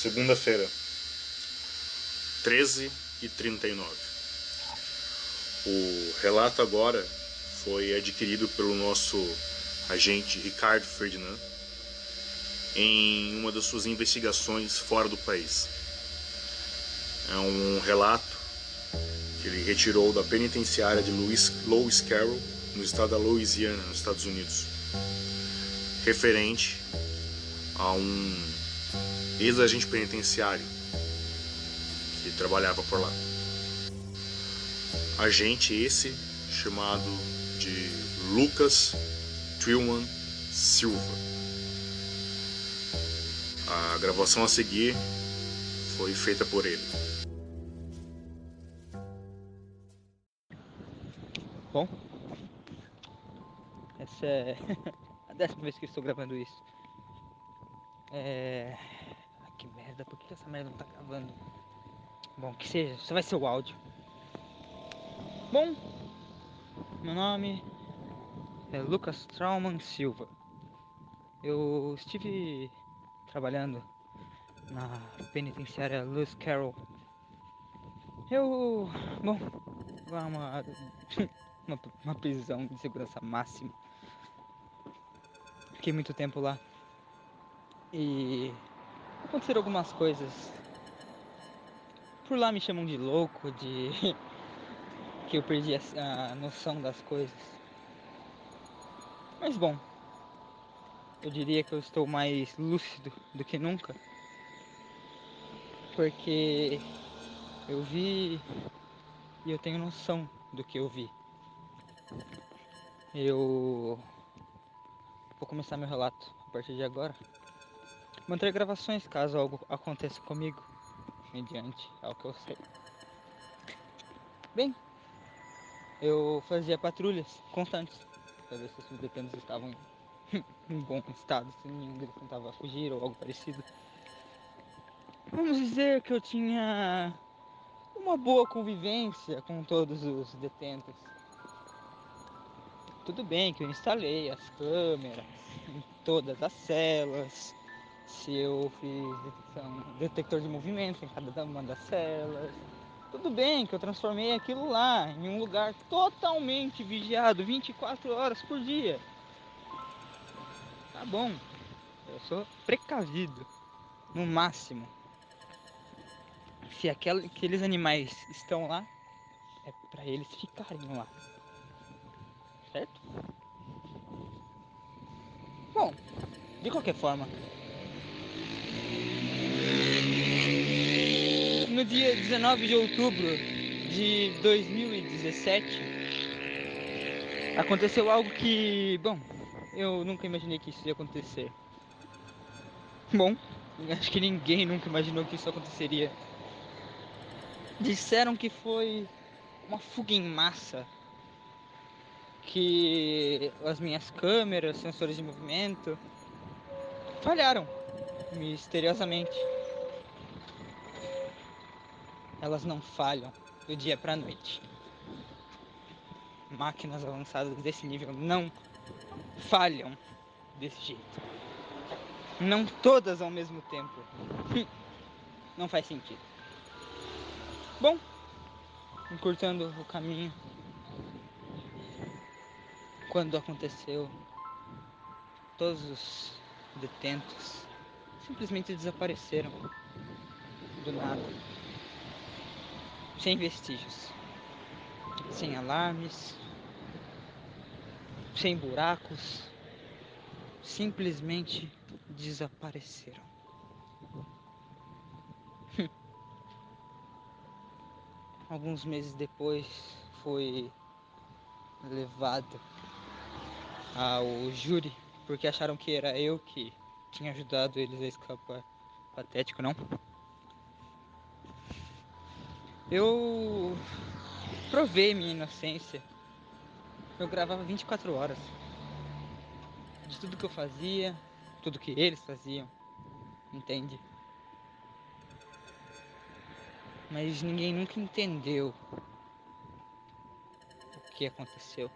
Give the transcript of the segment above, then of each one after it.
segunda-feira, 13 e 39. O relato agora foi adquirido pelo nosso agente Ricardo Ferdinand em uma das suas investigações fora do país. É um relato que ele retirou da penitenciária de Louis, Louis Carroll, no estado da Louisiana, nos Estados Unidos, referente a um ex-agente penitenciário que trabalhava por lá. Agente esse chamado de Lucas Trillman Silva. A gravação a seguir foi feita por ele. Bom, essa é a décima vez que estou gravando isso. É. Ai, que merda, por que essa merda não tá gravando? Bom, que seja, só vai ser o áudio. Bom, meu nome é Lucas Trauman Silva. Eu estive trabalhando na penitenciária Lewis Carroll. Eu. Bom, lá uma, uma, uma prisão de segurança máxima. Fiquei muito tempo lá. E aconteceram algumas coisas. Por lá me chamam de louco, de que eu perdi a, noção das coisas. Mas bom, eu diria que eu estou mais lúcido do que nunca. Porque eu vi e eu tenho noção do que eu vi. Eu vou começar meu relato a partir de agora. Manter gravações caso algo aconteça comigo, mediante ao que eu sei. Bem, eu fazia patrulhas constantes para ver se os detentos estavam em bom estado, se nenhum deles tentava fugir ou algo parecido. Vamos dizer que eu tinha uma boa convivência com todos os detentos. Tudo bem que eu instalei as câmeras em todas as celas, se eu fiz detector de movimento em cada uma das celas. Tudo bem que eu transformei aquilo lá em um lugar totalmente vigiado 24 horas por dia. Tá bom, eu sou precavido, no máximo. Se aqueles animais estão lá, é para eles ficarem lá. Certo? Bom, de qualquer forma, no dia 19 de outubro de 2017, aconteceu algo que, bom, eu nunca imaginei que isso ia acontecer. Bom, acho que ninguém nunca imaginou que isso aconteceria. Disseram que foi uma fuga em massa. Que as minhas câmeras, sensores de movimento falharam misteriosamente. Elas não falham do dia para noite. Máquinas avançadas desse nível não falham desse jeito. Não todas ao mesmo tempo. Não faz sentido. Bom, encurtando o caminho. Quando aconteceu, todos os detentos simplesmente desapareceram. Do nada, sem vestígios, sem alarmes, sem buracos, simplesmente desapareceram. Alguns meses depois foi levado ao júri porque acharam que era eu que tinha ajudado eles a escapar. Patético, não? Eu provei minha inocência. Eu gravava 24 horas de tudo que eu fazia, tudo que eles faziam, entende? Mas ninguém nunca entendeu o que aconteceu,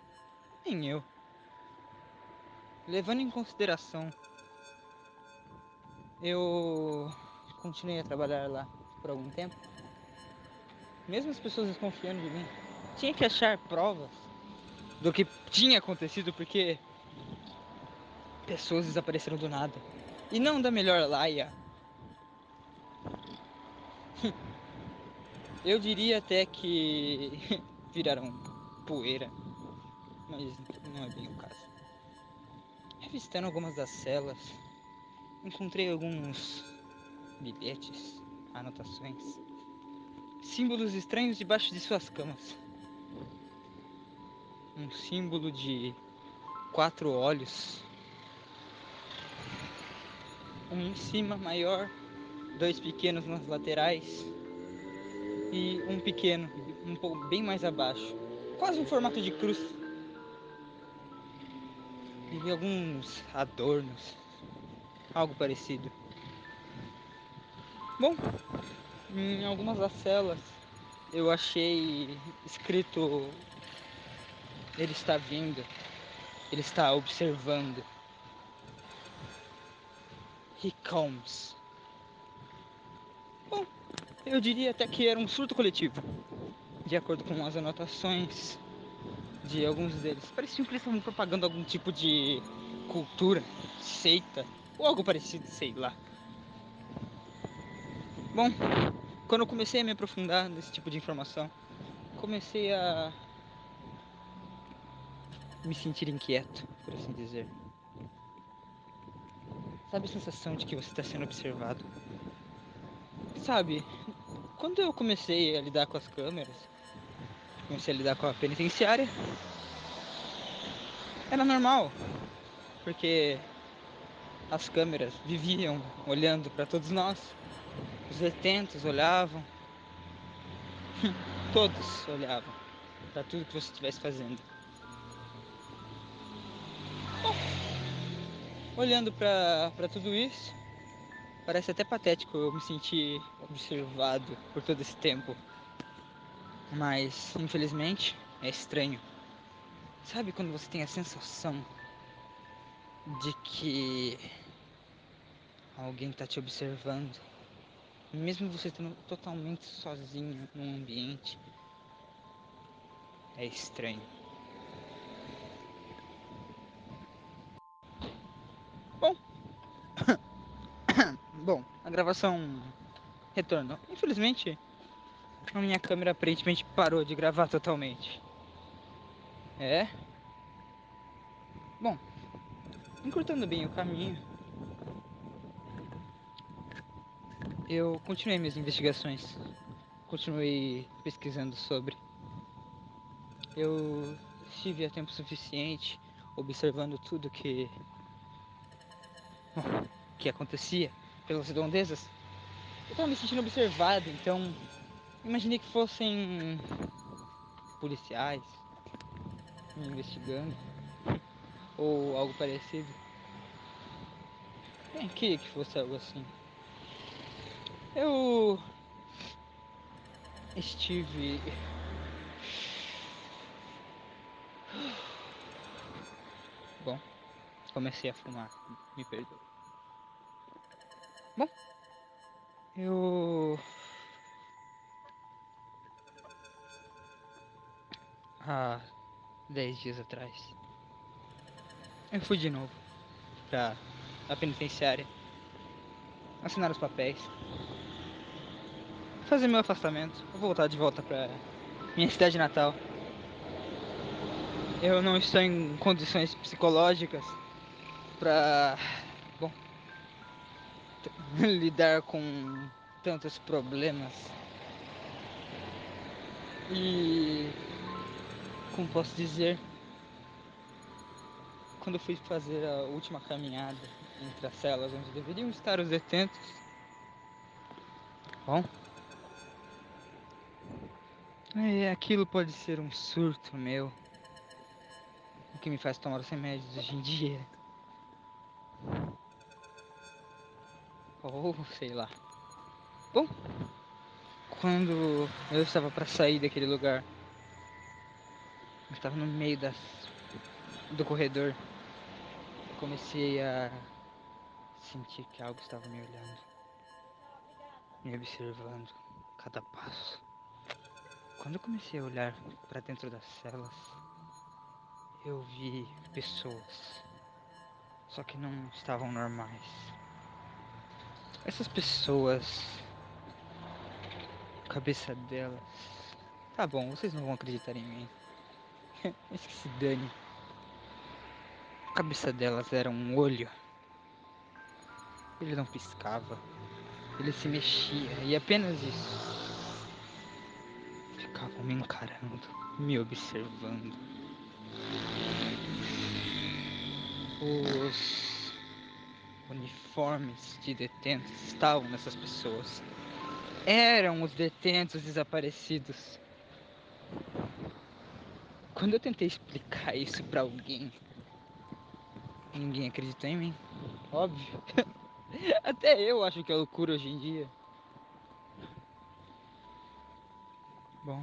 nem eu. Levando em consideração, eu continuei a trabalhar lá por algum tempo. Mesmo as pessoas desconfiando de mim, tinha que achar provas do que tinha acontecido porque pessoas desapareceram do nada. E não da melhor laia. Eu diria até que viraram poeira, mas não é bem o caso. Revistando algumas das celas, encontrei alguns bilhetes, anotações, símbolos estranhos debaixo de suas camas. Um símbolo de quatro olhos, um em cima maior, dois pequenos nas laterais e um pequeno, um pouco bem mais abaixo, quase um formato de cruz. E alguns adornos, algo parecido. Bom, em algumas das celas eu achei escrito ele está vindo, ele está observando. He comes. Bom, eu diria até que era um surto coletivo, de acordo com as anotações de alguns deles. Parecia que eles estavam propagando algum tipo de cultura, seita ou algo parecido, sei lá. Bom, quando eu comecei a me aprofundar nesse tipo de informação, comecei a me sentir inquieto, por assim dizer. Sabe a sensação de que você está sendo observado? Sabe, quando eu comecei a lidar com as câmeras, comecei a lidar com a penitenciária, era normal, porque as câmeras viviam olhando para todos nós. Os detentos olhavam. Todos olhavam para tudo que você estivesse fazendo. Olhando para tudo isso, parece até patético eu me sentir observado por todo esse tempo. Mas, infelizmente, é estranho. Sabe quando você tem a sensação de que alguém está te observando? mesmo você estando totalmente sozinho num ambiente, é estranho. Bom, bom, a gravação retornou. Infelizmente, a minha câmera aparentemente parou de gravar totalmente. É. Bom, encurtando bem o caminho, eu continuei minhas investigações, continuei pesquisando sobre. Eu estive a tempo suficiente observando tudo que que acontecia pelas redondezas. Eu estava me sentindo observado, então imaginei que fossem policiais me investigando ou algo parecido. Bem, queria que fosse algo assim. Eu estive Bom, comecei a fumar, me perdoe. Bom, eu há dez dias atrás eu fui de novo. Pra a penitenciária. Assinar os papéis. Fazer meu afastamento, voltar de volta para minha cidade natal. Eu não estou em condições psicológicas para, bom, lidar com tantos problemas. E como posso dizer, quando eu fui fazer a última caminhada entre as celas onde deveriam estar os detentos, bom, é, aquilo pode ser um surto meu. O que me faz tomar os remédios hoje em dia. Ou sei lá. Bom, quando eu estava para sair daquele lugar, eu estava no meio das, do corredor. Comecei a sentir que algo estava me olhando. me observando cada passo. Quando eu comecei a olhar para dentro das celas, eu vi pessoas, só que não estavam normais. Essas pessoas, cabeça delas. Tá bom, vocês não vão acreditar em mim. Mas que se dane. Cabeça delas era um olho. Ele não piscava. Ele se mexia e apenas isso. Ficavam me encarando, me observando. Os uniformes de detentos estavam nessas pessoas. Eram os detentos desaparecidos. Quando eu tentei explicar isso para alguém, ninguém acreditou em mim. Óbvio. Até eu acho que é loucura hoje em dia. Bom,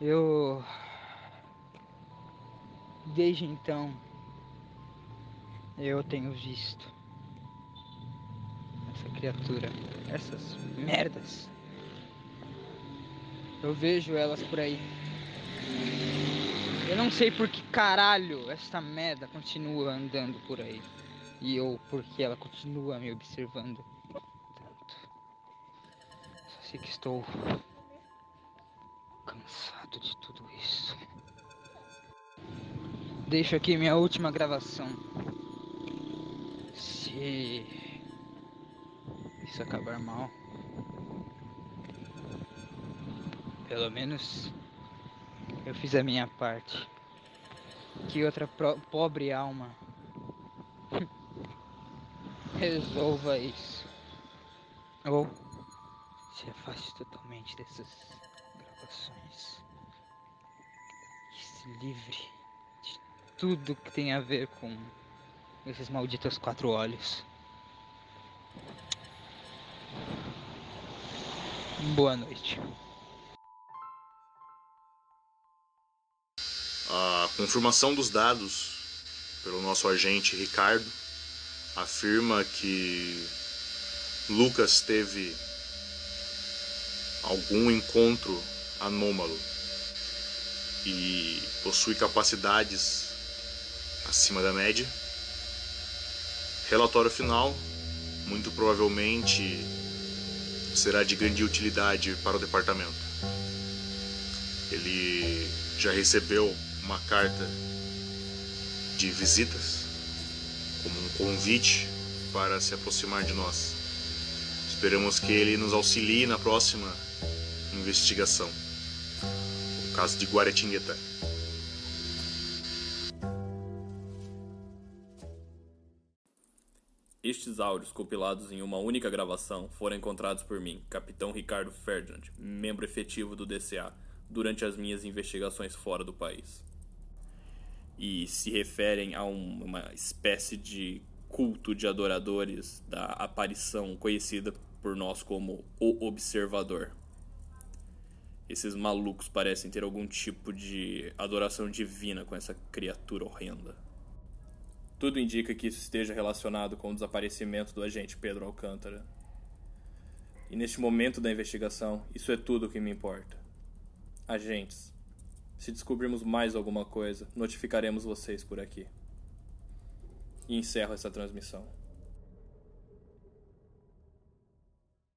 eu desde então eu tenho visto essa criatura, essas merdas. Eu vejo elas por aí. Eu não sei por que caralho essa merda continua andando por aí. E eu, porque ela continua me observando tanto. Só sei que estou cansado de tudo isso. Deixo aqui minha última gravação. Se isso acabar mal, pelo menos eu fiz a minha parte. Que outra pobre alma resolva isso. Ou se afaste totalmente dessas gravações. Que se livre de tudo que tem a ver com esses malditos quatro olhos. Boa noite. A confirmação dos dados pelo nosso agente Ricardo afirma que Lucas teve algum encontro anômalo e possui capacidades acima da média. Relatório final, muito provavelmente será de grande utilidade para o departamento. Ele já recebeu uma carta de visitas como um convite para se aproximar de nós. Esperamos que ele nos auxilie na próxima investigação. O caso de Guaratinguetá. Estes áudios, compilados em uma única gravação, foram encontrados por mim, Capitão Ricardo Ferdinand, membro efetivo do DCA, durante as minhas investigações fora do país e se referem a um, uma espécie de culto de adoradores da aparição conhecida por nós como o Observador. Esses malucos parecem ter algum tipo de adoração divina com essa criatura horrenda. Tudo indica que isso esteja relacionado com o desaparecimento do agente Pedro Alcântara. E neste momento da investigação, isso é tudo o que me importa. Agentes, se descobrirmos mais alguma coisa, notificaremos vocês por aqui. E encerro essa transmissão.